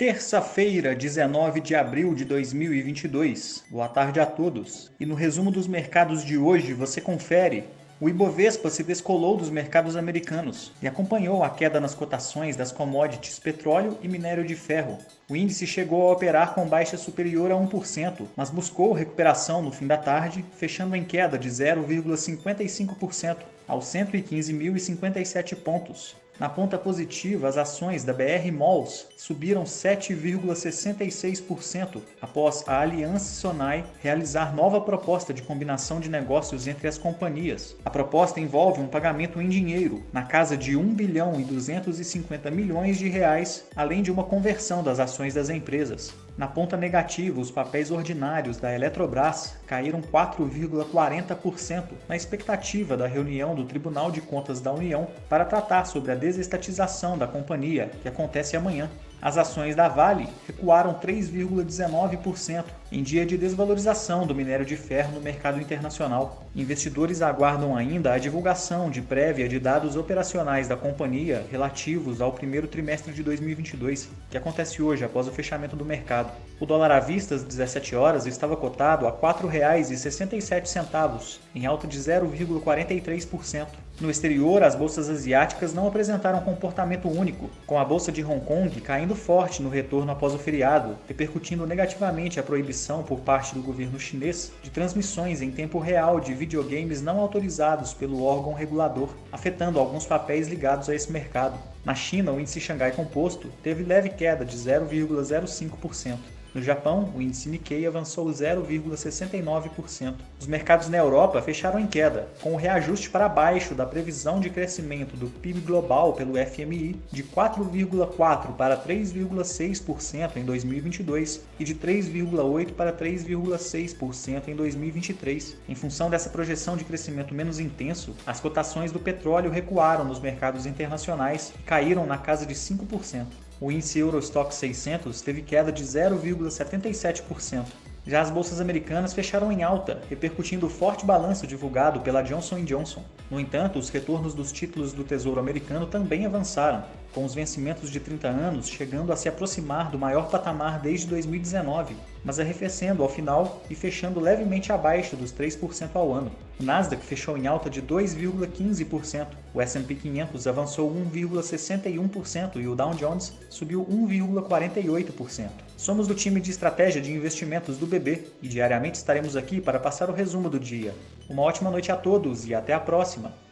Terça-feira, 19 de abril de 2022. Boa tarde a todos. E no resumo dos mercados de hoje você confere. O Ibovespa se descolou dos mercados americanos e acompanhou a queda nas cotações das commodities petróleo e minério de ferro. O índice chegou a operar com baixa superior a 1%, mas buscou recuperação no fim da tarde, fechando em queda de 0,55% aos 115.057 pontos. Na ponta positiva, as ações da BR Malls subiram 7,66% após a Aliança Sonai realizar nova proposta de combinação de negócios entre as companhias. A proposta envolve um pagamento em dinheiro, na casa de 1 bilhão e 250 milhões de reais, além de uma conversão das ações das empresas. Na ponta negativa, os papéis ordinários da Eletrobras caíram 4,40% na expectativa da reunião do Tribunal de Contas da União para tratar sobre a desestatização da companhia, que acontece amanhã. As ações da Vale recuaram 3,19% em dia de desvalorização do minério de ferro no mercado internacional. Investidores aguardam ainda a divulgação de prévia de dados operacionais da companhia relativos ao primeiro trimestre de 2022, que acontece hoje após o fechamento do mercado. O dólar à vista às 17 horas estava cotado a R$ 4,67, em alta de 0,43%. No exterior, as bolsas asiáticas não apresentaram comportamento único, com a bolsa de Hong Kong caindo forte no retorno após o feriado, repercutindo negativamente a proibição por parte do governo chinês de transmissões em tempo real de videogames não autorizados pelo órgão regulador, afetando alguns papéis ligados a esse mercado. Na China, o índice Xangai Composto teve leve queda de 0,05%. No Japão, o índice Nikkei avançou 0,69%. Os mercados na Europa fecharam em queda, com o reajuste para baixo da previsão de crescimento do PIB global pelo FMI de 4,4% para 3,6% em 2022 e de 3,8% para 3,6% em 2023. Em função dessa projeção de crescimento menos intenso, as cotações do petróleo recuaram nos mercados internacionais e caíram na casa de 5% o índice Eurostock 600 teve queda de 0,77%. Já as bolsas americanas fecharam em alta, repercutindo o forte balanço divulgado pela Johnson Johnson. No entanto, os retornos dos títulos do Tesouro americano também avançaram, com os vencimentos de 30 anos chegando a se aproximar do maior patamar desde 2019, mas arrefecendo ao final e fechando levemente abaixo dos 3% ao ano. O Nasdaq fechou em alta de 2,15%, o S&P 500 avançou 1,61% e o Dow Jones subiu 1,48%. Somos do time de estratégia de investimentos do BB e diariamente estaremos aqui para passar o resumo do dia. Uma ótima noite a todos e até a próxima!